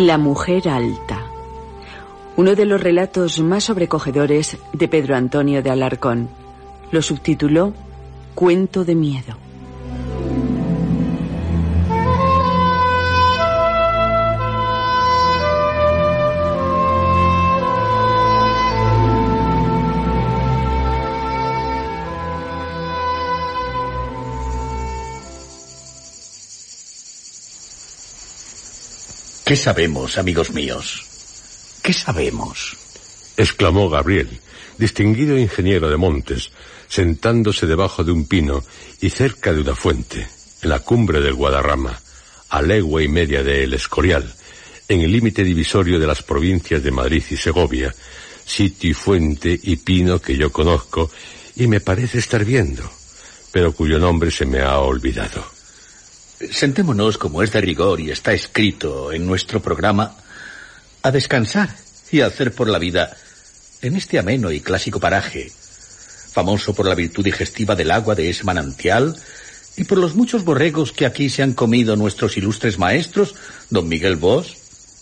La mujer alta. Uno de los relatos más sobrecogedores de Pedro Antonio de Alarcón. Lo subtituló Cuento de miedo. ¿Qué sabemos, amigos míos? ¿Qué sabemos? exclamó Gabriel, distinguido ingeniero de montes, sentándose debajo de un pino y cerca de una fuente, en la cumbre del Guadarrama, a legua y media de El Escorial, en el límite divisorio de las provincias de Madrid y Segovia, sitio y fuente y pino que yo conozco y me parece estar viendo, pero cuyo nombre se me ha olvidado. Sentémonos, como es de rigor y está escrito en nuestro programa, a descansar y a hacer por la vida en este ameno y clásico paraje, famoso por la virtud digestiva del agua de ese manantial y por los muchos borregos que aquí se han comido nuestros ilustres maestros, don Miguel Bosch,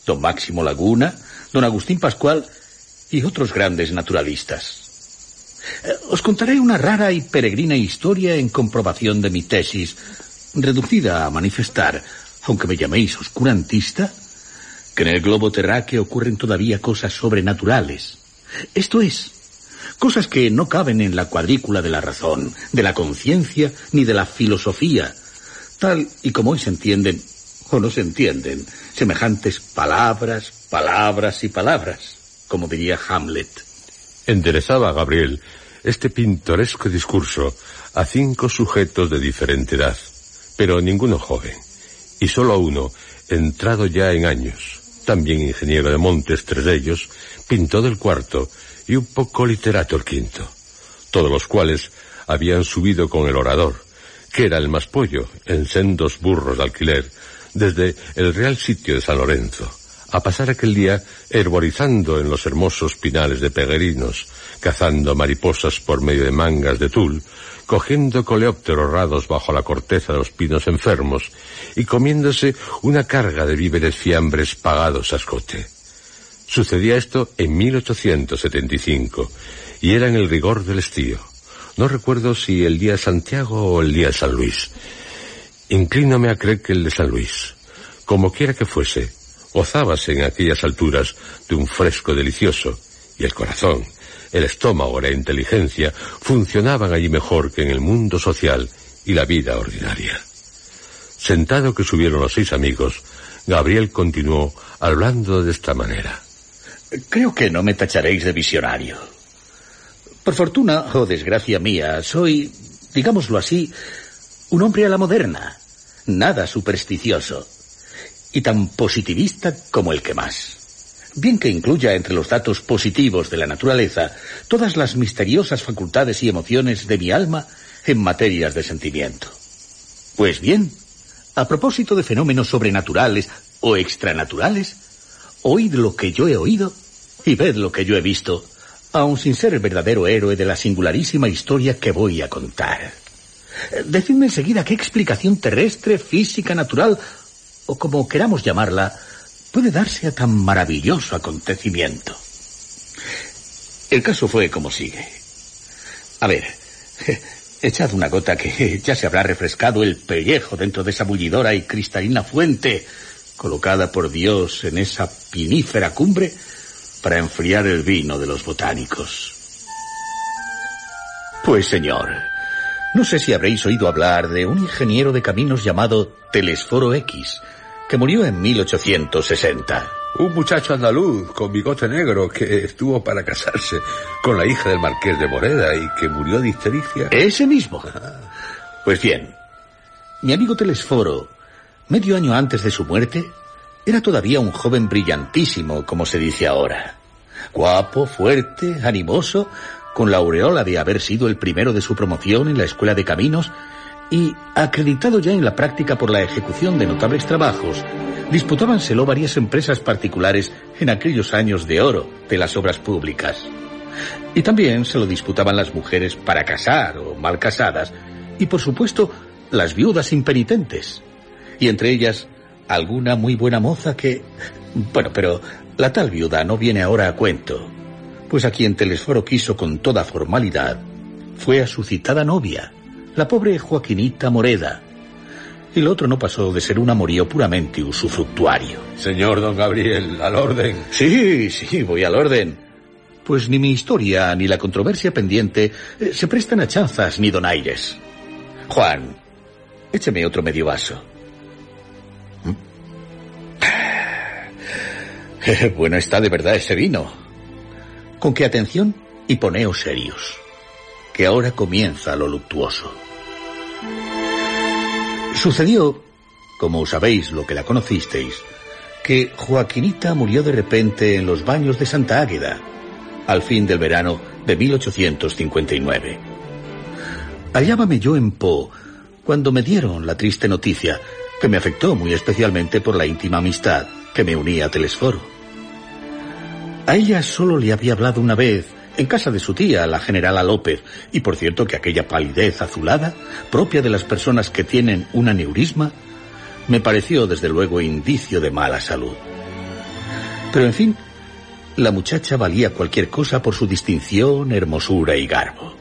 don Máximo Laguna, don Agustín Pascual y otros grandes naturalistas. Eh, Os contaré una rara y peregrina historia en comprobación de mi tesis, reducida a manifestar, aunque me llaméis oscurantista, que en el globo terráqueo ocurren todavía cosas sobrenaturales. Esto es, cosas que no caben en la cuadrícula de la razón, de la conciencia, ni de la filosofía, tal y como hoy se entienden o no se entienden, semejantes palabras, palabras y palabras, como diría Hamlet. Enderezaba Gabriel este pintoresco discurso a cinco sujetos de diferente edad, pero ninguno joven, y solo uno, entrado ya en años, también ingeniero de montes, tres de ellos, pintó del cuarto y un poco literato el quinto, todos los cuales habían subido con el orador, que era el más pollo, en sendos burros de alquiler, desde el real sitio de San Lorenzo, a pasar aquel día herborizando en los hermosos pinales de peregrinos, cazando mariposas por medio de mangas de tul, cogiendo coleópteros rados bajo la corteza de los pinos enfermos y comiéndose una carga de víveres fiambres pagados a escote. Sucedía esto en 1875 y era en el rigor del estío. No recuerdo si el día de Santiago o el día de San Luis. Inclínome a creer que el de San Luis. Como quiera que fuese, gozábase en aquellas alturas de un fresco delicioso y el corazón, el estómago, la inteligencia funcionaban allí mejor que en el mundo social y la vida ordinaria. Sentado que subieron los seis amigos, Gabriel continuó hablando de esta manera. Creo que no me tacharéis de visionario. Por fortuna o desgracia mía, soy, digámoslo así, un hombre a la moderna, nada supersticioso, y tan positivista como el que más. Bien que incluya entre los datos positivos de la naturaleza todas las misteriosas facultades y emociones de mi alma en materias de sentimiento. Pues bien, a propósito de fenómenos sobrenaturales o extranaturales, oíd lo que yo he oído y ved lo que yo he visto, aun sin ser el verdadero héroe de la singularísima historia que voy a contar. Decidme enseguida qué explicación terrestre, física, natural, o como queramos llamarla, puede darse a tan maravilloso acontecimiento. El caso fue como sigue. A ver, Echad una gota que ya se habrá refrescado el pellejo dentro de esa bullidora y cristalina fuente colocada por Dios en esa pinífera cumbre para enfriar el vino de los botánicos. Pues señor, no sé si habréis oído hablar de un ingeniero de caminos llamado Telesforo X, que murió en 1860. Un muchacho andaluz con bigote negro que estuvo para casarse con la hija del marqués de Moreda y que murió de histericia. Ese mismo. Pues bien, mi amigo Telesforo, medio año antes de su muerte, era todavía un joven brillantísimo, como se dice ahora. Guapo, fuerte, animoso, con la aureola de haber sido el primero de su promoción en la escuela de caminos y acreditado ya en la práctica por la ejecución de notables trabajos disputábanselo varias empresas particulares en aquellos años de oro de las obras públicas. Y también se lo disputaban las mujeres para casar o mal casadas, y por supuesto las viudas impenitentes. Y entre ellas alguna muy buena moza que... Bueno, pero la tal viuda no viene ahora a cuento, pues a quien Telesforo quiso con toda formalidad fue a su citada novia, la pobre Joaquinita Moreda, el otro no pasó de ser un amorío puramente usufructuario. Señor don Gabriel, al orden. Sí, sí, voy al orden. Pues ni mi historia ni la controversia pendiente eh, se prestan a chanzas ni donaires. Juan, écheme otro medio vaso. ¿Mm? bueno está de verdad ese vino. Con qué atención y poneos serios, que ahora comienza lo luctuoso. Sucedió, como sabéis lo que la conocisteis, que Joaquinita murió de repente en los baños de Santa Águeda, al fin del verano de 1859. Hallábame yo en Po cuando me dieron la triste noticia, que me afectó muy especialmente por la íntima amistad que me unía a Telesforo. A ella solo le había hablado una vez en casa de su tía, la generala López, y por cierto que aquella palidez azulada, propia de las personas que tienen un aneurisma, me pareció desde luego indicio de mala salud. Pero en fin, la muchacha valía cualquier cosa por su distinción, hermosura y garbo.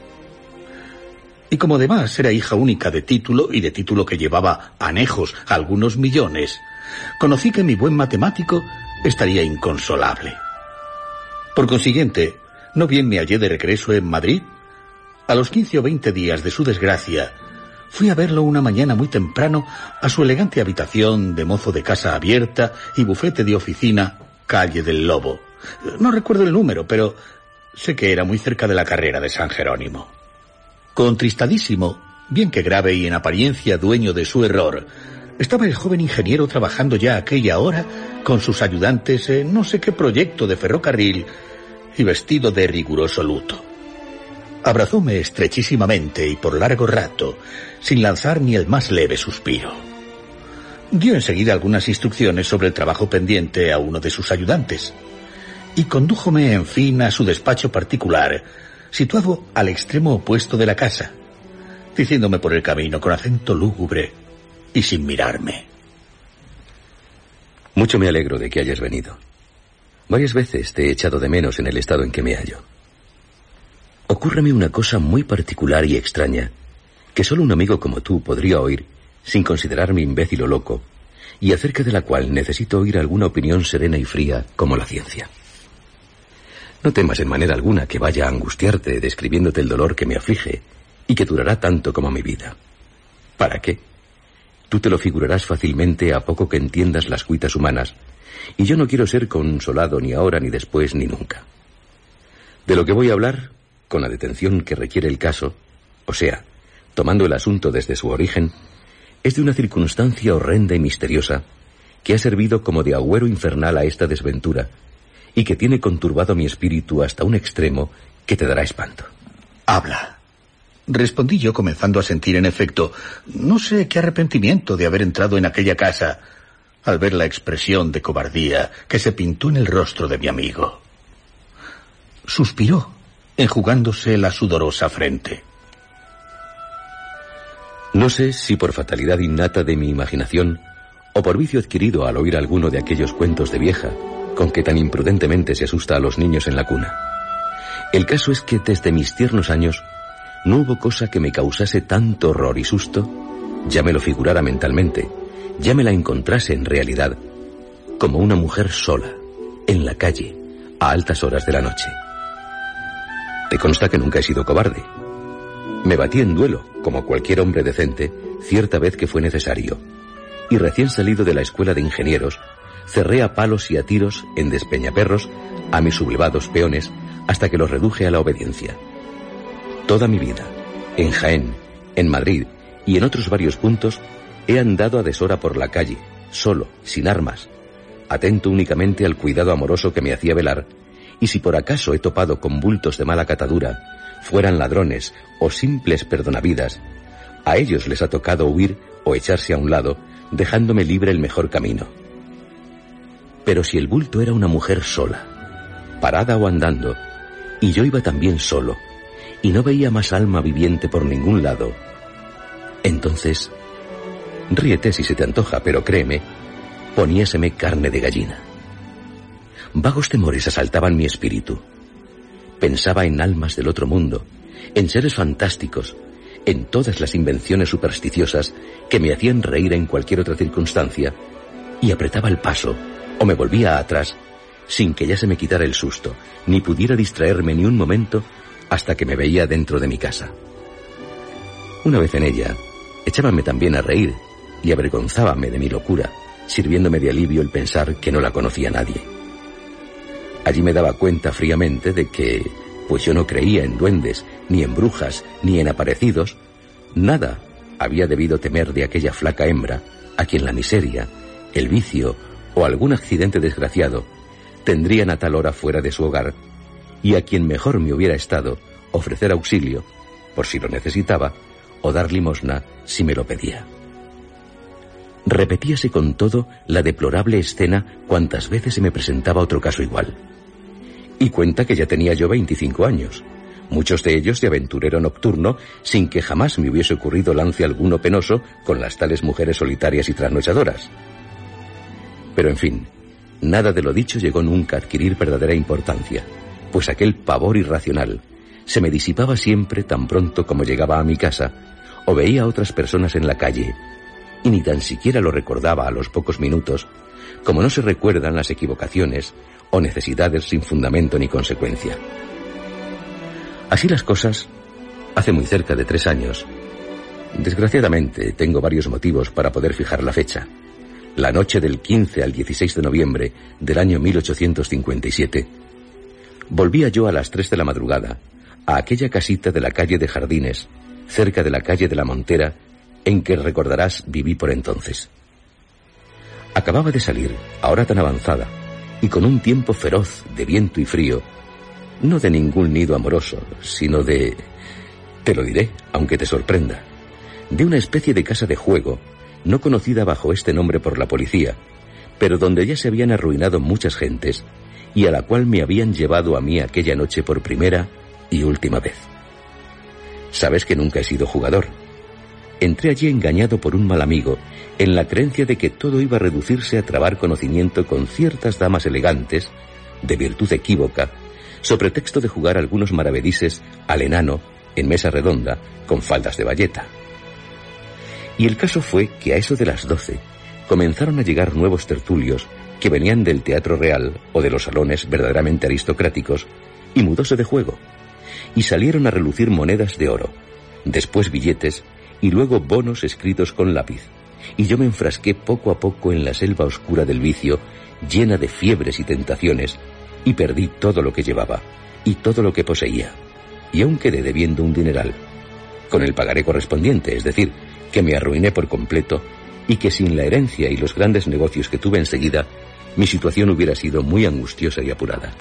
Y como además era hija única de título y de título que llevaba anejos algunos millones, conocí que mi buen matemático estaría inconsolable. Por consiguiente, no bien me hallé de regreso en Madrid. A los quince o veinte días de su desgracia, fui a verlo una mañana muy temprano a su elegante habitación de mozo de casa abierta y bufete de oficina, calle del Lobo. No recuerdo el número, pero sé que era muy cerca de la carrera de San Jerónimo. Contristadísimo, bien que grave y en apariencia dueño de su error, estaba el joven ingeniero trabajando ya aquella hora con sus ayudantes en no sé qué proyecto de ferrocarril y vestido de riguroso luto. Abrazóme estrechísimamente y por largo rato, sin lanzar ni el más leve suspiro. Dio enseguida algunas instrucciones sobre el trabajo pendiente a uno de sus ayudantes, y condújome, en fin, a su despacho particular, situado al extremo opuesto de la casa, diciéndome por el camino con acento lúgubre y sin mirarme. Mucho me alegro de que hayas venido. Varias veces te he echado de menos en el estado en que me hallo. Ocúrreme una cosa muy particular y extraña, que solo un amigo como tú podría oír sin considerarme imbécil o loco, y acerca de la cual necesito oír alguna opinión serena y fría como la ciencia. No temas en manera alguna que vaya a angustiarte describiéndote el dolor que me aflige y que durará tanto como mi vida. ¿Para qué? Tú te lo figurarás fácilmente a poco que entiendas las cuitas humanas y yo no quiero ser consolado ni ahora, ni después, ni nunca. De lo que voy a hablar, con la detención que requiere el caso, o sea, tomando el asunto desde su origen, es de una circunstancia horrenda y misteriosa que ha servido como de agüero infernal a esta desventura y que tiene conturbado mi espíritu hasta un extremo que te dará espanto. Habla. Respondí yo comenzando a sentir en efecto, no sé qué arrepentimiento de haber entrado en aquella casa al ver la expresión de cobardía que se pintó en el rostro de mi amigo. Suspiró, enjugándose la sudorosa frente. No sé si por fatalidad innata de mi imaginación o por vicio adquirido al oír alguno de aquellos cuentos de vieja con que tan imprudentemente se asusta a los niños en la cuna. El caso es que desde mis tiernos años no hubo cosa que me causase tanto horror y susto, ya me lo figurara mentalmente, ya me la encontrase en realidad, como una mujer sola, en la calle, a altas horas de la noche. Te consta que nunca he sido cobarde. Me batí en duelo, como cualquier hombre decente, cierta vez que fue necesario. Y recién salido de la escuela de ingenieros, cerré a palos y a tiros en despeñaperros a mis sublevados peones hasta que los reduje a la obediencia. Toda mi vida, en Jaén, en Madrid y en otros varios puntos, he andado a deshora por la calle, solo, sin armas, atento únicamente al cuidado amoroso que me hacía velar y si por acaso he topado con bultos de mala catadura, fueran ladrones o simples perdonavidas, a ellos les ha tocado huir o echarse a un lado, dejándome libre el mejor camino. Pero si el bulto era una mujer sola, parada o andando, y yo iba también solo, y no veía más alma viviente por ningún lado, entonces, ríete si se te antoja, pero créeme, poníaseme carne de gallina. Vagos temores asaltaban mi espíritu. Pensaba en almas del otro mundo, en seres fantásticos, en todas las invenciones supersticiosas que me hacían reír en cualquier otra circunstancia, y apretaba el paso o me volvía atrás sin que ya se me quitara el susto, ni pudiera distraerme ni un momento hasta que me veía dentro de mi casa. Una vez en ella, echábame también a reír y avergonzábame de mi locura, sirviéndome de alivio el pensar que no la conocía nadie. Allí me daba cuenta fríamente de que, pues yo no creía en duendes, ni en brujas, ni en aparecidos, nada había debido temer de aquella flaca hembra a quien la miseria, el vicio o algún accidente desgraciado tendrían a tal hora fuera de su hogar y a quien mejor me hubiera estado ofrecer auxilio, por si lo necesitaba, o dar limosna si me lo pedía. Repetíase con todo la deplorable escena cuantas veces se me presentaba otro caso igual y cuenta que ya tenía yo 25 años, muchos de ellos de aventurero nocturno, sin que jamás me hubiese ocurrido lance alguno penoso con las tales mujeres solitarias y trasnochadoras. Pero en fin, nada de lo dicho llegó nunca a adquirir verdadera importancia, pues aquel pavor irracional se me disipaba siempre tan pronto como llegaba a mi casa o veía a otras personas en la calle, y ni tan siquiera lo recordaba a los pocos minutos, como no se recuerdan las equivocaciones o necesidades sin fundamento ni consecuencia. Así las cosas, hace muy cerca de tres años, desgraciadamente tengo varios motivos para poder fijar la fecha. La noche del 15 al 16 de noviembre del año 1857, volvía yo a las tres de la madrugada a aquella casita de la calle de Jardines, cerca de la calle de la Montera, en que recordarás viví por entonces. Acababa de salir, ahora tan avanzada, y con un tiempo feroz de viento y frío, no de ningún nido amoroso, sino de... te lo diré, aunque te sorprenda, de una especie de casa de juego, no conocida bajo este nombre por la policía, pero donde ya se habían arruinado muchas gentes y a la cual me habían llevado a mí aquella noche por primera y última vez. Sabes que nunca he sido jugador, entré allí engañado por un mal amigo, en la creencia de que todo iba a reducirse a trabar conocimiento con ciertas damas elegantes, de virtud equívoca, sobre texto de jugar algunos maravedises al enano en mesa redonda con faldas de bayeta. Y el caso fue que a eso de las doce comenzaron a llegar nuevos tertulios que venían del teatro real o de los salones verdaderamente aristocráticos y mudóse de juego, y salieron a relucir monedas de oro, después billetes y luego bonos escritos con lápiz. Y yo me enfrasqué poco a poco en la selva oscura del vicio, llena de fiebres y tentaciones, y perdí todo lo que llevaba, y todo lo que poseía. Y aún quedé debiendo un dineral, con el pagaré correspondiente, es decir, que me arruiné por completo, y que sin la herencia y los grandes negocios que tuve enseguida, mi situación hubiera sido muy angustiosa y apurada.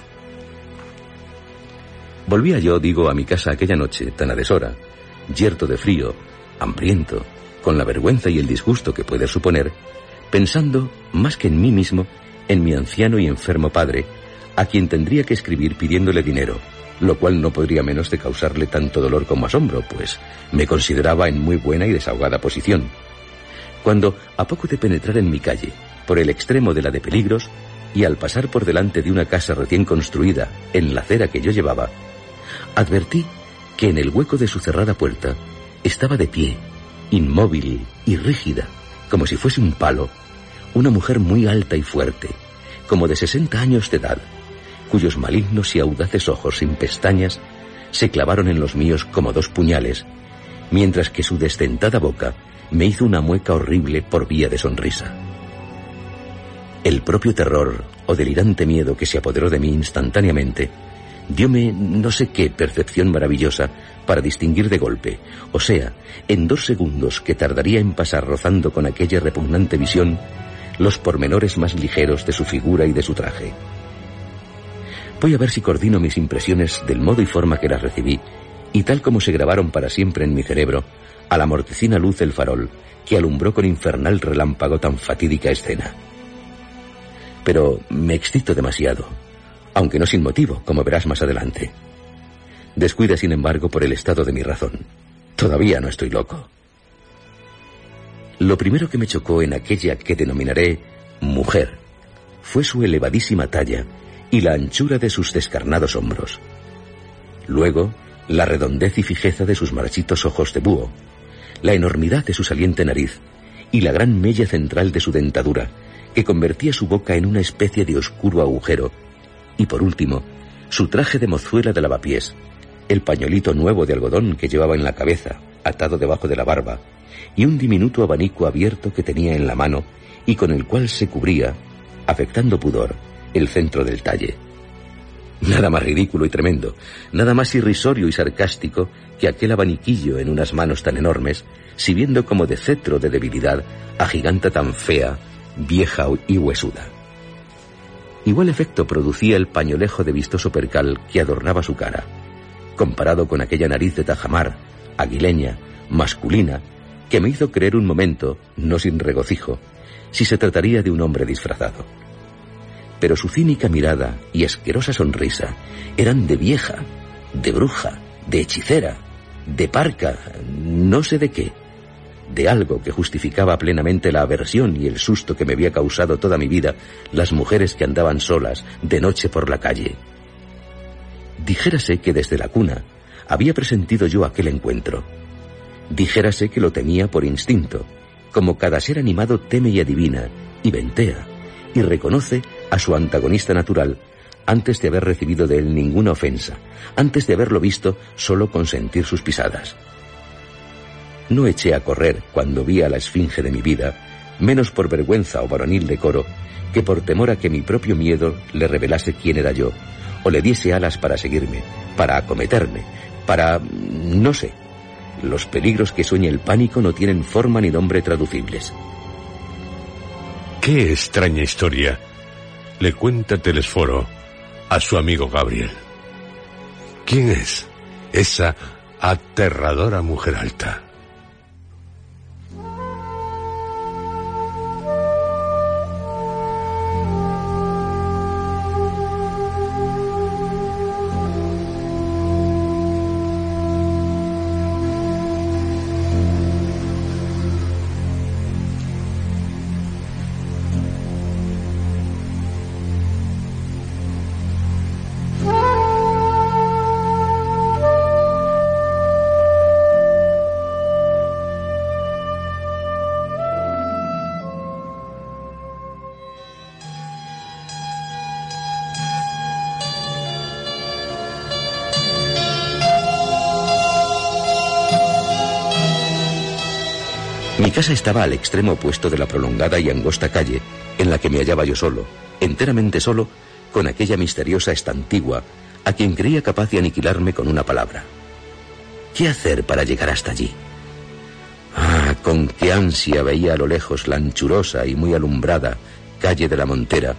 Volvía yo, digo, a mi casa aquella noche, tan a deshora, yerto de frío, hambriento, con la vergüenza y el disgusto que puede suponer, pensando, más que en mí mismo, en mi anciano y enfermo padre, a quien tendría que escribir pidiéndole dinero, lo cual no podría menos de causarle tanto dolor como asombro, pues me consideraba en muy buena y desahogada posición. Cuando, a poco de penetrar en mi calle, por el extremo de la de peligros, y al pasar por delante de una casa recién construida en la acera que yo llevaba, advertí que en el hueco de su cerrada puerta estaba de pie, inmóvil y rígida, como si fuese un palo, una mujer muy alta y fuerte, como de sesenta años de edad, cuyos malignos y audaces ojos sin pestañas se clavaron en los míos como dos puñales, mientras que su desdentada boca me hizo una mueca horrible por vía de sonrisa. El propio terror o delirante miedo que se apoderó de mí instantáneamente diome no sé qué percepción maravillosa para distinguir de golpe, o sea, en dos segundos que tardaría en pasar rozando con aquella repugnante visión, los pormenores más ligeros de su figura y de su traje. Voy a ver si coordino mis impresiones del modo y forma que las recibí, y tal como se grabaron para siempre en mi cerebro, a la mortecina luz del farol que alumbró con infernal relámpago tan fatídica escena. Pero me excito demasiado, aunque no sin motivo, como verás más adelante. Descuida, sin embargo, por el estado de mi razón. Todavía no estoy loco. Lo primero que me chocó en aquella que denominaré mujer fue su elevadísima talla y la anchura de sus descarnados hombros. Luego, la redondez y fijeza de sus marchitos ojos de búho, la enormidad de su saliente nariz y la gran mella central de su dentadura, que convertía su boca en una especie de oscuro agujero, y por último, su traje de mozuela de lavapiés, el pañolito nuevo de algodón que llevaba en la cabeza, atado debajo de la barba, y un diminuto abanico abierto que tenía en la mano y con el cual se cubría, afectando pudor, el centro del talle. Nada más ridículo y tremendo, nada más irrisorio y sarcástico que aquel abaniquillo en unas manos tan enormes, sirviendo como de cetro de debilidad a giganta tan fea, vieja y huesuda. Igual efecto producía el pañolejo de vistoso percal que adornaba su cara, comparado con aquella nariz de tajamar, aguileña, masculina, que me hizo creer un momento, no sin regocijo, si se trataría de un hombre disfrazado. Pero su cínica mirada y asquerosa sonrisa eran de vieja, de bruja, de hechicera, de parca, no sé de qué, de algo que justificaba plenamente la aversión y el susto que me había causado toda mi vida las mujeres que andaban solas de noche por la calle. Dijérase que desde la cuna había presentido yo aquel encuentro. Dijérase que lo temía por instinto, como cada ser animado teme y adivina, y ventea, y reconoce a su antagonista natural antes de haber recibido de él ninguna ofensa, antes de haberlo visto solo con sentir sus pisadas. No eché a correr cuando vi a la esfinge de mi vida, menos por vergüenza o varonil decoro, que por temor a que mi propio miedo le revelase quién era yo, o le diese alas para seguirme, para acometerme, para... no sé. Los peligros que sueña el pánico no tienen forma ni nombre traducibles. Qué extraña historia le cuenta Telesforo a su amigo Gabriel. ¿Quién es esa aterradora mujer alta? Estaba al extremo opuesto de la prolongada y angosta calle en la que me hallaba yo solo, enteramente solo, con aquella misteriosa estantigua a quien creía capaz de aniquilarme con una palabra. ¿Qué hacer para llegar hasta allí? Ah, con qué ansia veía a lo lejos la anchurosa y muy alumbrada calle de la Montera,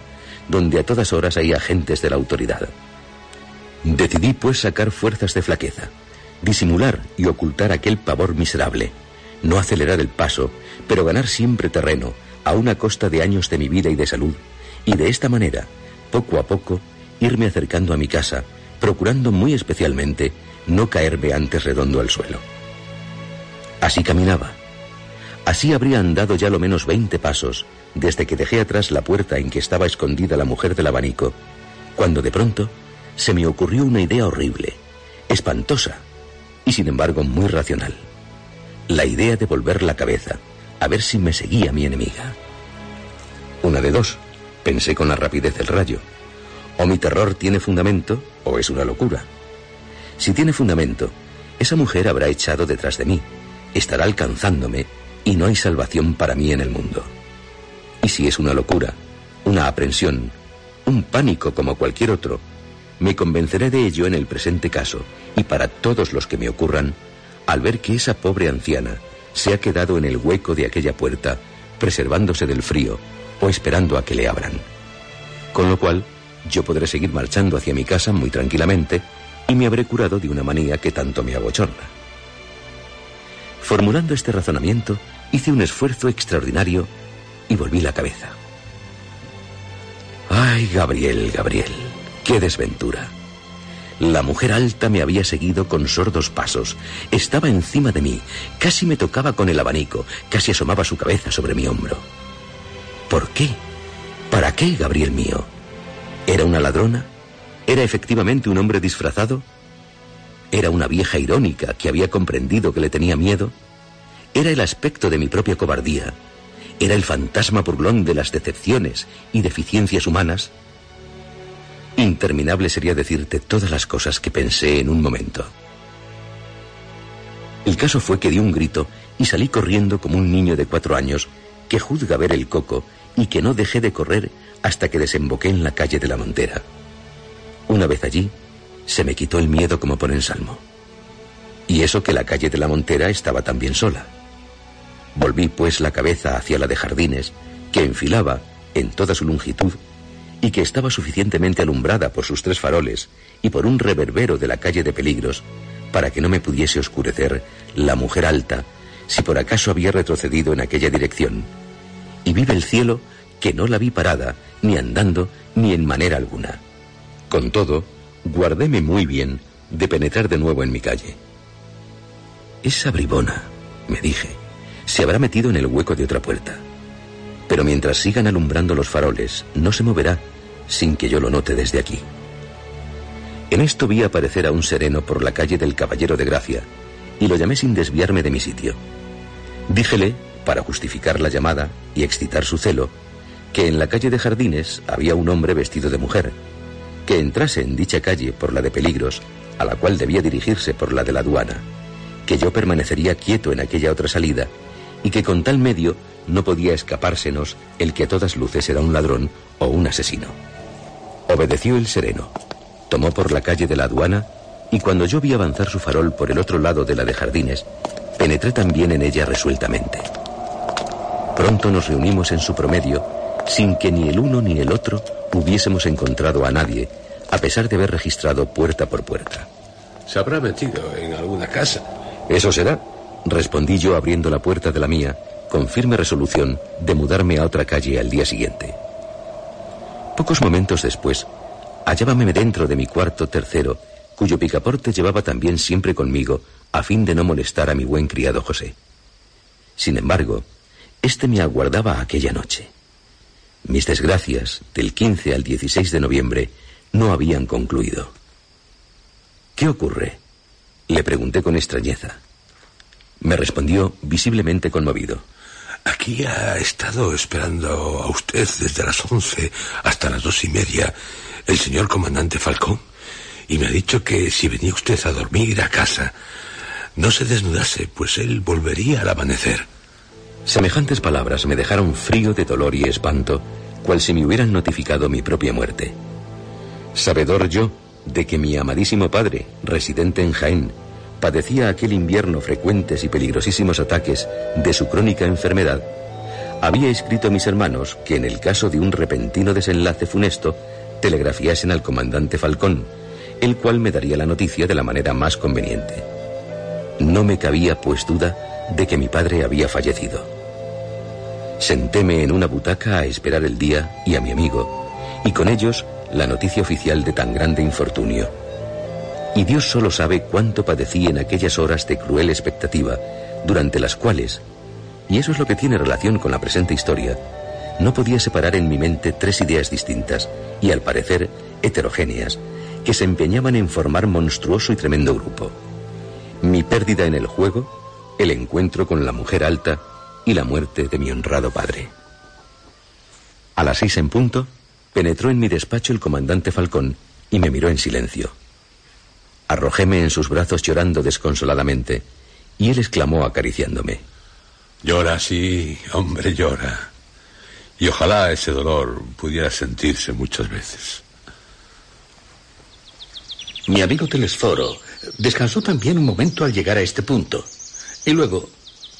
donde a todas horas hay agentes de la autoridad. Decidí pues sacar fuerzas de flaqueza, Disimular y ocultar aquel pavor miserable. No acelerar el paso, pero ganar siempre terreno, a una costa de años de mi vida y de salud. Y de esta manera, poco a poco, irme acercando a mi casa, procurando muy especialmente no caerme antes redondo al suelo. Así caminaba. Así habría andado ya lo menos veinte pasos desde que dejé atrás la puerta en que estaba escondida la mujer del abanico, cuando de pronto se me ocurrió una idea horrible, espantosa y sin embargo muy racional. La idea de volver la cabeza, a ver si me seguía mi enemiga. Una de dos, pensé con la rapidez del rayo. O mi terror tiene fundamento o es una locura. Si tiene fundamento, esa mujer habrá echado detrás de mí, estará alcanzándome y no hay salvación para mí en el mundo. Y si es una locura, una aprensión, un pánico como cualquier otro, me convenceré de ello en el presente caso y para todos los que me ocurran, al ver que esa pobre anciana se ha quedado en el hueco de aquella puerta, preservándose del frío o esperando a que le abran. Con lo cual, yo podré seguir marchando hacia mi casa muy tranquilamente y me habré curado de una manía que tanto me abochorna. Formulando este razonamiento, hice un esfuerzo extraordinario y volví la cabeza. Ay, Gabriel, Gabriel, qué desventura. La mujer alta me había seguido con sordos pasos. Estaba encima de mí, casi me tocaba con el abanico, casi asomaba su cabeza sobre mi hombro. ¿Por qué? ¿Para qué, Gabriel mío? ¿Era una ladrona? ¿Era efectivamente un hombre disfrazado? ¿Era una vieja irónica que había comprendido que le tenía miedo? ¿Era el aspecto de mi propia cobardía? ¿Era el fantasma burlón de las decepciones y deficiencias humanas? Interminable sería decirte todas las cosas que pensé en un momento. El caso fue que di un grito y salí corriendo como un niño de cuatro años que juzga ver el coco y que no dejé de correr hasta que desemboqué en la calle de la Montera. Una vez allí, se me quitó el miedo como por ensalmo. Y eso que la calle de la Montera estaba también sola. Volví pues la cabeza hacia la de Jardines, que enfilaba, en toda su longitud, y que estaba suficientemente alumbrada por sus tres faroles y por un reverbero de la calle de peligros para que no me pudiese oscurecer la mujer alta si por acaso había retrocedido en aquella dirección. Y vive el cielo que no la vi parada, ni andando, ni en manera alguna. Con todo, guardéme muy bien de penetrar de nuevo en mi calle. Esa bribona, me dije, se habrá metido en el hueco de otra puerta. Pero mientras sigan alumbrando los faroles, no se moverá sin que yo lo note desde aquí. En esto vi aparecer a un sereno por la calle del Caballero de Gracia y lo llamé sin desviarme de mi sitio. Díjele, para justificar la llamada y excitar su celo, que en la calle de Jardines había un hombre vestido de mujer, que entrase en dicha calle por la de peligros, a la cual debía dirigirse por la de la aduana, que yo permanecería quieto en aquella otra salida y que con tal medio no podía escapársenos el que a todas luces era un ladrón o un asesino. Obedeció el sereno, tomó por la calle de la aduana y cuando yo vi avanzar su farol por el otro lado de la de jardines, penetré también en ella resueltamente. Pronto nos reunimos en su promedio sin que ni el uno ni el otro hubiésemos encontrado a nadie, a pesar de haber registrado puerta por puerta. Se habrá metido en alguna casa. Eso será, respondí yo abriendo la puerta de la mía, con firme resolución de mudarme a otra calle al día siguiente. Pocos momentos después, hallábame dentro de mi cuarto tercero, cuyo picaporte llevaba también siempre conmigo, a fin de no molestar a mi buen criado José. Sin embargo, éste me aguardaba aquella noche. Mis desgracias, del 15 al 16 de noviembre, no habían concluido. ¿Qué ocurre? Le pregunté con extrañeza. Me respondió visiblemente conmovido. Aquí ha estado esperando a usted desde las once hasta las dos y media el señor comandante Falcón y me ha dicho que si venía usted a dormir a casa, no se desnudase, pues él volvería al amanecer. Semejantes palabras me dejaron frío de dolor y espanto, cual si me hubieran notificado mi propia muerte. Sabedor yo de que mi amadísimo padre, residente en Jaén, padecía aquel invierno frecuentes y peligrosísimos ataques de su crónica enfermedad, había escrito a mis hermanos que en el caso de un repentino desenlace funesto, telegrafiasen al comandante Falcón, el cual me daría la noticia de la manera más conveniente. No me cabía pues duda de que mi padre había fallecido. Sentéme en una butaca a esperar el día y a mi amigo, y con ellos la noticia oficial de tan grande infortunio. Y Dios solo sabe cuánto padecí en aquellas horas de cruel expectativa, durante las cuales, y eso es lo que tiene relación con la presente historia, no podía separar en mi mente tres ideas distintas, y al parecer heterogéneas, que se empeñaban en formar monstruoso y tremendo grupo. Mi pérdida en el juego, el encuentro con la mujer alta y la muerte de mi honrado padre. A las seis en punto, penetró en mi despacho el comandante Falcón y me miró en silencio. Arrojéme en sus brazos llorando desconsoladamente, y él exclamó acariciándome. Llora, sí, hombre, llora. Y ojalá ese dolor pudiera sentirse muchas veces. Mi amigo Telesforo descansó también un momento al llegar a este punto, y luego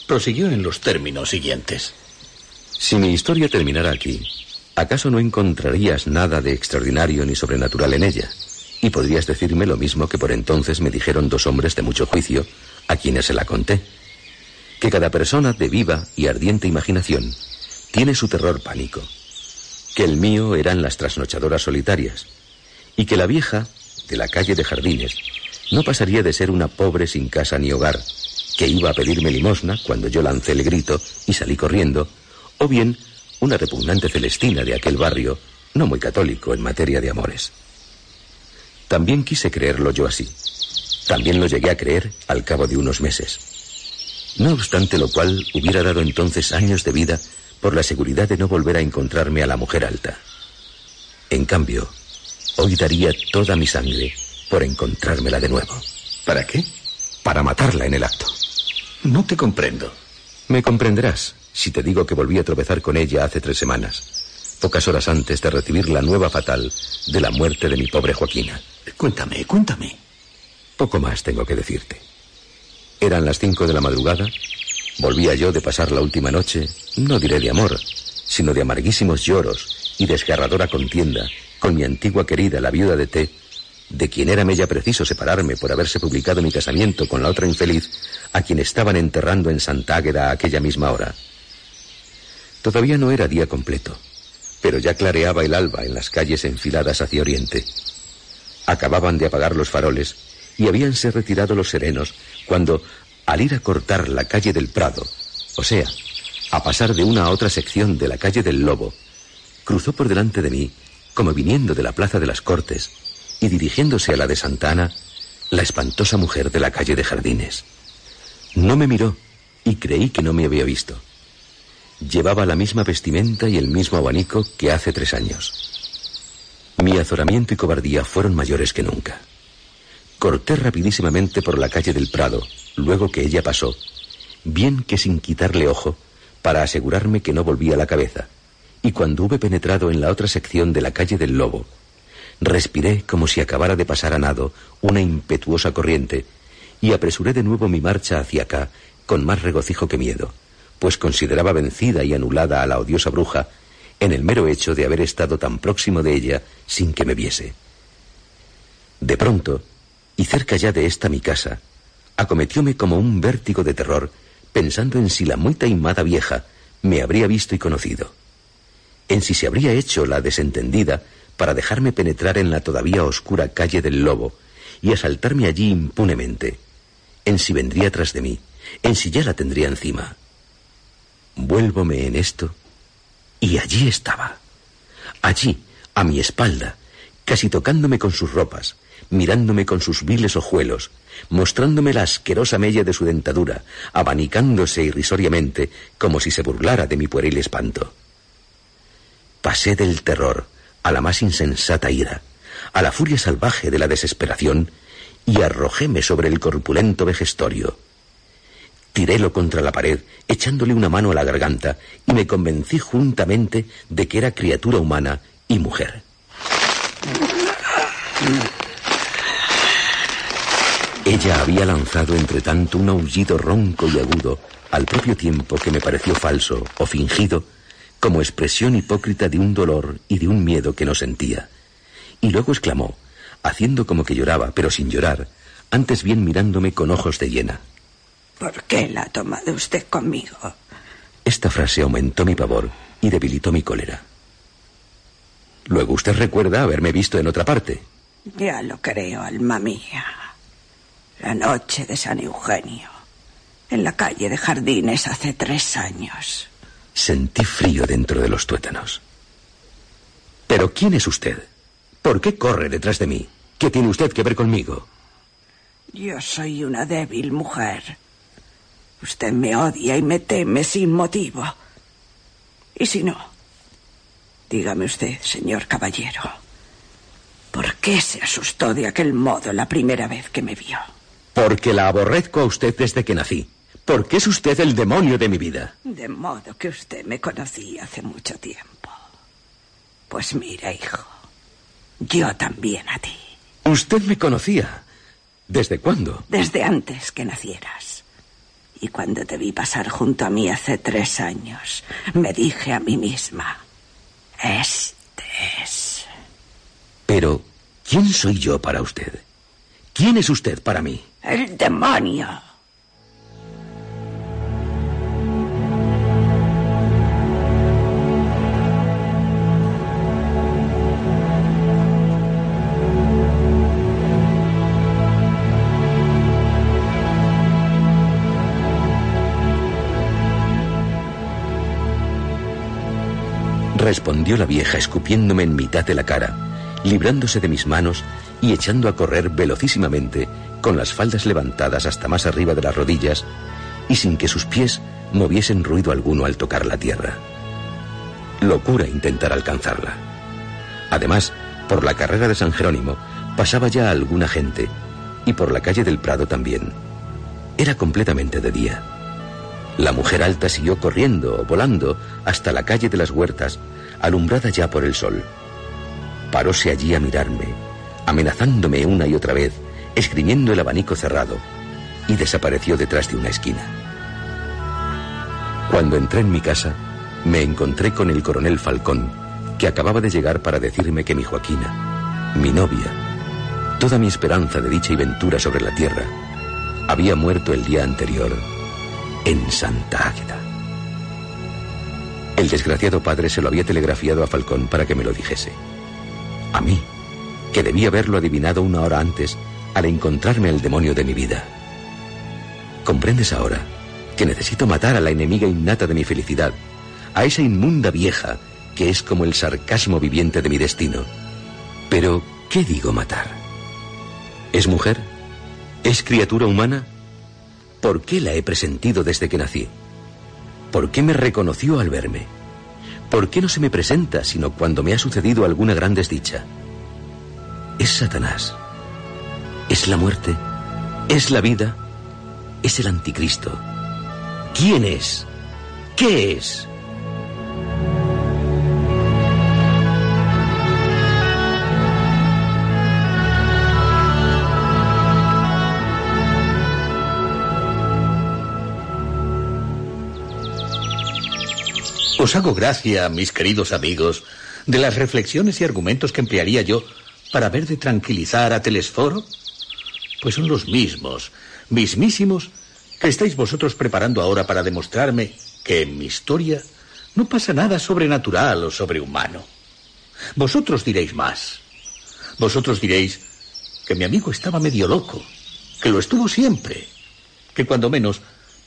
prosiguió en los términos siguientes. Si mi historia terminara aquí, ¿acaso no encontrarías nada de extraordinario ni sobrenatural en ella? Y podrías decirme lo mismo que por entonces me dijeron dos hombres de mucho juicio, a quienes se la conté. Que cada persona de viva y ardiente imaginación tiene su terror pánico. Que el mío eran las trasnochadoras solitarias. Y que la vieja, de la calle de Jardines, no pasaría de ser una pobre sin casa ni hogar, que iba a pedirme limosna cuando yo lancé el grito y salí corriendo, o bien una repugnante celestina de aquel barrio, no muy católico en materia de amores. También quise creerlo yo así. También lo llegué a creer al cabo de unos meses. No obstante lo cual hubiera dado entonces años de vida por la seguridad de no volver a encontrarme a la mujer alta. En cambio, hoy daría toda mi sangre por encontrármela de nuevo. ¿Para qué? Para matarla en el acto. No te comprendo. Me comprenderás si te digo que volví a tropezar con ella hace tres semanas, pocas horas antes de recibir la nueva fatal de la muerte de mi pobre Joaquina. Cuéntame, cuéntame. Poco más tengo que decirte. Eran las cinco de la madrugada. Volvía yo de pasar la última noche, no diré de amor, sino de amarguísimos lloros y desgarradora contienda con mi antigua querida, la viuda de T, de quien era ella preciso separarme por haberse publicado mi casamiento con la otra infeliz, a quien estaban enterrando en Santa Águeda a aquella misma hora. Todavía no era día completo, pero ya clareaba el alba en las calles enfiladas hacia oriente. Acababan de apagar los faroles y habíanse retirado los serenos cuando, al ir a cortar la calle del Prado, o sea, a pasar de una a otra sección de la calle del Lobo, cruzó por delante de mí, como viniendo de la Plaza de las Cortes, y dirigiéndose a la de Santana, la espantosa mujer de la calle de Jardines. No me miró y creí que no me había visto. Llevaba la misma vestimenta y el mismo abanico que hace tres años. Mi azoramiento y cobardía fueron mayores que nunca. Corté rapidísimamente por la calle del Prado, luego que ella pasó, bien que sin quitarle ojo, para asegurarme que no volvía la cabeza, y cuando hube penetrado en la otra sección de la calle del Lobo, respiré como si acabara de pasar a nado una impetuosa corriente, y apresuré de nuevo mi marcha hacia acá con más regocijo que miedo, pues consideraba vencida y anulada a la odiosa bruja en el mero hecho de haber estado tan próximo de ella sin que me viese. De pronto, y cerca ya de esta mi casa, acometióme como un vértigo de terror, pensando en si la muy taimada vieja me habría visto y conocido, en si se habría hecho la desentendida para dejarme penetrar en la todavía oscura calle del lobo y asaltarme allí impunemente, en si vendría tras de mí, en si ya la tendría encima. Vuélvome en esto, y allí estaba, allí, a mi espalda, casi tocándome con sus ropas, mirándome con sus viles ojuelos, mostrándome la asquerosa mella de su dentadura, abanicándose irrisoriamente como si se burlara de mi pueril espanto. Pasé del terror a la más insensata ira, a la furia salvaje de la desesperación, y arrojéme sobre el corpulento vejestorio. Tirélo contra la pared, echándole una mano a la garganta, y me convencí juntamente de que era criatura humana y mujer. Ella había lanzado entre tanto un aullido ronco y agudo, al propio tiempo que me pareció falso o fingido, como expresión hipócrita de un dolor y de un miedo que no sentía. Y luego exclamó, haciendo como que lloraba, pero sin llorar, antes bien mirándome con ojos de hiena. ¿Por qué la ha tomado usted conmigo? Esta frase aumentó mi pavor y debilitó mi cólera. Luego usted recuerda haberme visto en otra parte. Ya lo creo, alma mía. La noche de San Eugenio. En la calle de Jardines hace tres años. Sentí frío dentro de los tuétanos. ¿Pero quién es usted? ¿Por qué corre detrás de mí? ¿Qué tiene usted que ver conmigo? Yo soy una débil mujer. Usted me odia y me teme sin motivo. ¿Y si no? Dígame usted, señor caballero, ¿por qué se asustó de aquel modo la primera vez que me vio? Porque la aborrezco a usted desde que nací. Porque es usted el demonio de mi vida. De modo que usted me conocía hace mucho tiempo. Pues mira, hijo, yo también a ti. Usted me conocía. ¿Desde cuándo? Desde antes que nacieras. Y cuando te vi pasar junto a mí hace tres años, me dije a mí misma, este es. Pero, ¿quién soy yo para usted? ¿Quién es usted para mí? El demonio. Respondió la vieja escupiéndome en mitad de la cara, librándose de mis manos y echando a correr velocísimamente, con las faldas levantadas hasta más arriba de las rodillas y sin que sus pies moviesen ruido alguno al tocar la tierra. Locura intentar alcanzarla. Además, por la carrera de San Jerónimo pasaba ya alguna gente y por la calle del Prado también. Era completamente de día. La mujer alta siguió corriendo, volando, hasta la calle de las huertas, alumbrada ya por el sol. Paróse allí a mirarme, amenazándome una y otra vez, esgrimiendo el abanico cerrado, y desapareció detrás de una esquina. Cuando entré en mi casa, me encontré con el coronel Falcón, que acababa de llegar para decirme que mi Joaquina, mi novia, toda mi esperanza de dicha y ventura sobre la tierra, había muerto el día anterior en Santa Águeda. El desgraciado padre se lo había telegrafiado a Falcón para que me lo dijese. A mí, que debía haberlo adivinado una hora antes al encontrarme el demonio de mi vida. ¿Comprendes ahora que necesito matar a la enemiga innata de mi felicidad, a esa inmunda vieja que es como el sarcasmo viviente de mi destino? Pero, ¿qué digo matar? ¿Es mujer? ¿Es criatura humana? ¿Por qué la he presentido desde que nací? ¿Por qué me reconoció al verme? ¿Por qué no se me presenta sino cuando me ha sucedido alguna gran desdicha? Es Satanás. Es la muerte. Es la vida. Es el anticristo. ¿Quién es? ¿Qué es? Os hago gracia, mis queridos amigos, de las reflexiones y argumentos que emplearía yo para ver de tranquilizar a Telesforo. Pues son los mismos, mismísimos, que estáis vosotros preparando ahora para demostrarme que en mi historia no pasa nada sobrenatural o sobrehumano. Vosotros diréis más. Vosotros diréis que mi amigo estaba medio loco, que lo estuvo siempre, que cuando menos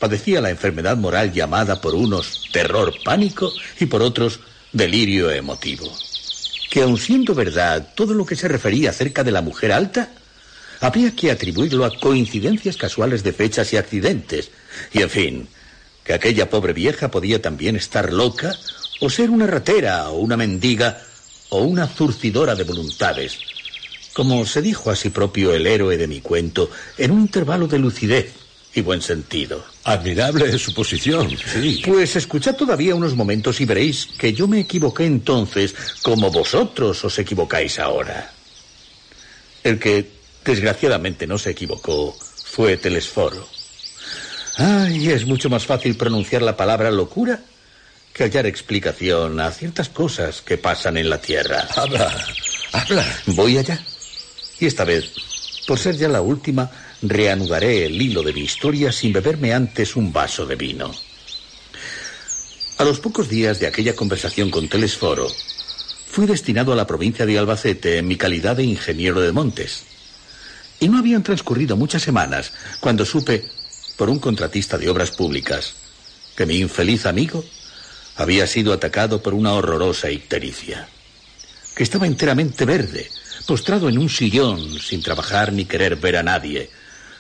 padecía la enfermedad moral llamada por unos terror pánico y por otros delirio emotivo. Que aun siendo verdad todo lo que se refería acerca de la mujer alta, había que atribuirlo a coincidencias casuales de fechas y accidentes. Y en fin, que aquella pobre vieja podía también estar loca o ser una ratera o una mendiga o una zurcidora de voluntades, como se dijo a sí propio el héroe de mi cuento en un intervalo de lucidez y buen sentido. Admirable suposición, sí. Pues escuchad todavía unos momentos y veréis que yo me equivoqué entonces como vosotros os equivocáis ahora. El que desgraciadamente no se equivocó fue Telesforo. Ay, es mucho más fácil pronunciar la palabra locura que hallar explicación a ciertas cosas que pasan en la Tierra. Habla, habla. Voy allá. Y esta vez, por ser ya la última, reanudaré el hilo de mi historia sin beberme antes un vaso de vino. A los pocos días de aquella conversación con Telesforo, fui destinado a la provincia de Albacete en mi calidad de ingeniero de montes. Y no habían transcurrido muchas semanas cuando supe, por un contratista de obras públicas, que mi infeliz amigo había sido atacado por una horrorosa ictericia, que estaba enteramente verde, postrado en un sillón sin trabajar ni querer ver a nadie,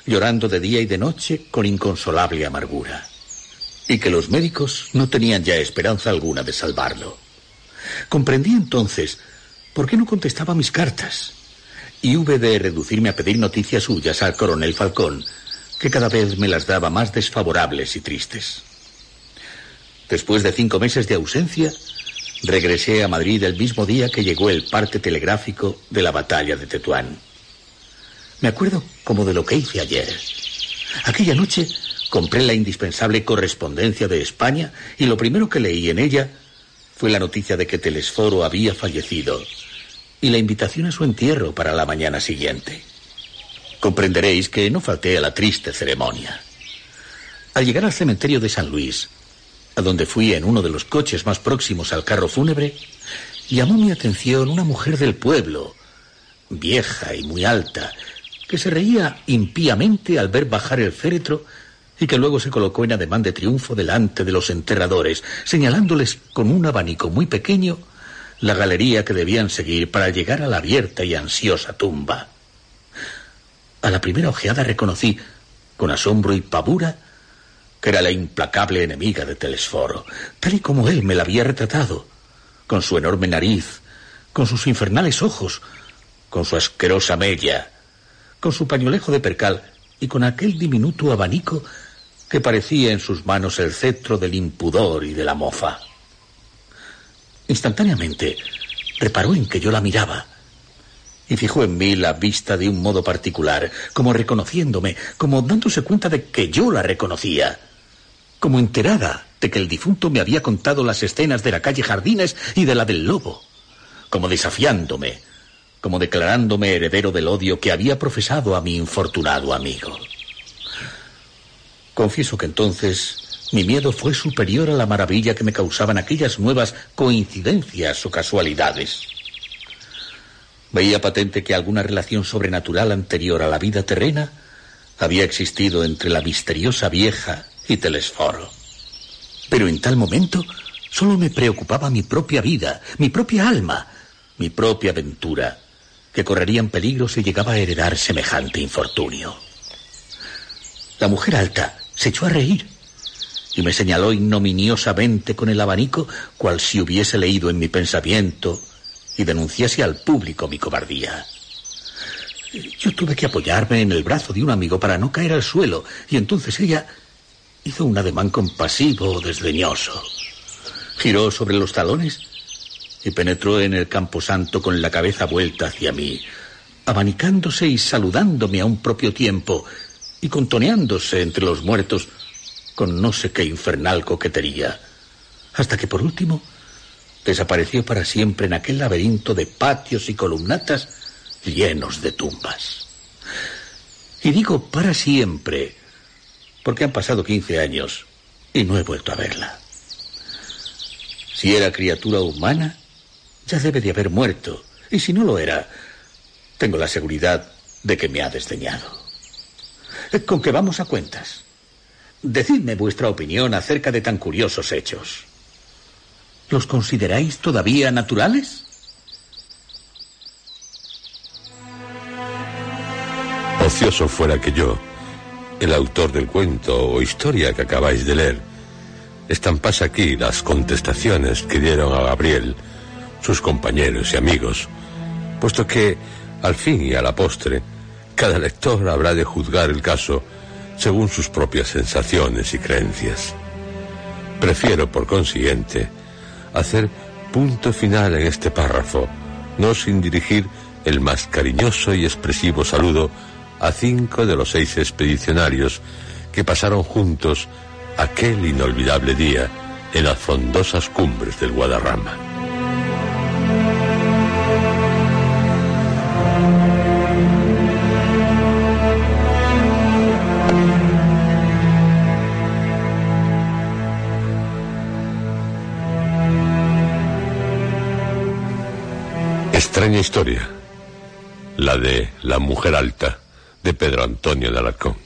llorando de día y de noche con inconsolable amargura, y que los médicos no tenían ya esperanza alguna de salvarlo. Comprendí entonces por qué no contestaba mis cartas, y hube de reducirme a pedir noticias suyas al coronel Falcón, que cada vez me las daba más desfavorables y tristes. Después de cinco meses de ausencia, regresé a Madrid el mismo día que llegó el parte telegráfico de la batalla de Tetuán. Me acuerdo como de lo que hice ayer. Aquella noche compré la indispensable correspondencia de España y lo primero que leí en ella fue la noticia de que Telesforo había fallecido y la invitación a su entierro para la mañana siguiente. Comprenderéis que no falté a la triste ceremonia. Al llegar al cementerio de San Luis, a donde fui en uno de los coches más próximos al carro fúnebre, llamó mi atención una mujer del pueblo, vieja y muy alta, que se reía impíamente al ver bajar el féretro y que luego se colocó en ademán de triunfo delante de los enterradores, señalándoles con un abanico muy pequeño la galería que debían seguir para llegar a la abierta y ansiosa tumba. A la primera ojeada reconocí, con asombro y pavura, que era la implacable enemiga de Telesforo, tal y como él me la había retratado, con su enorme nariz, con sus infernales ojos, con su asquerosa mella, con su pañuelejo de percal y con aquel diminuto abanico que parecía en sus manos el cetro del impudor y de la mofa. Instantáneamente reparó en que yo la miraba y fijó en mí la vista de un modo particular, como reconociéndome, como dándose cuenta de que yo la reconocía, como enterada de que el difunto me había contado las escenas de la calle Jardines y de la del Lobo, como desafiándome, como declarándome heredero del odio que había profesado a mi infortunado amigo. Confieso que entonces mi miedo fue superior a la maravilla que me causaban aquellas nuevas coincidencias o casualidades. Veía patente que alguna relación sobrenatural anterior a la vida terrena había existido entre la misteriosa vieja y Telesforo. Pero en tal momento solo me preocupaba mi propia vida, mi propia alma, mi propia aventura, que correrían peligro si llegaba a heredar semejante infortunio. La mujer alta se echó a reír y me señaló ignominiosamente con el abanico, cual si hubiese leído en mi pensamiento y denunciase al público mi cobardía. Yo tuve que apoyarme en el brazo de un amigo para no caer al suelo, y entonces ella hizo un ademán compasivo, desdeñoso. Giró sobre los talones y penetró en el camposanto con la cabeza vuelta hacia mí, abanicándose y saludándome a un propio tiempo y contoneándose entre los muertos con no sé qué infernal coquetería, hasta que por último desapareció para siempre en aquel laberinto de patios y columnatas llenos de tumbas. Y digo para siempre, porque han pasado quince años y no he vuelto a verla. Si era criatura humana, ya debe de haber muerto. Y si no lo era, tengo la seguridad de que me ha desdeñado. Con que vamos a cuentas. Decidme vuestra opinión acerca de tan curiosos hechos. ¿Los consideráis todavía naturales? Ocioso fuera que yo, el autor del cuento o historia que acabáis de leer, estampas aquí las contestaciones que dieron a Gabriel sus compañeros y amigos, puesto que, al fin y a la postre, cada lector habrá de juzgar el caso según sus propias sensaciones y creencias. Prefiero, por consiguiente, hacer punto final en este párrafo, no sin dirigir el más cariñoso y expresivo saludo a cinco de los seis expedicionarios que pasaron juntos aquel inolvidable día en las frondosas cumbres del Guadarrama. Extraña historia. La de la mujer alta de Pedro Antonio de Alarcón.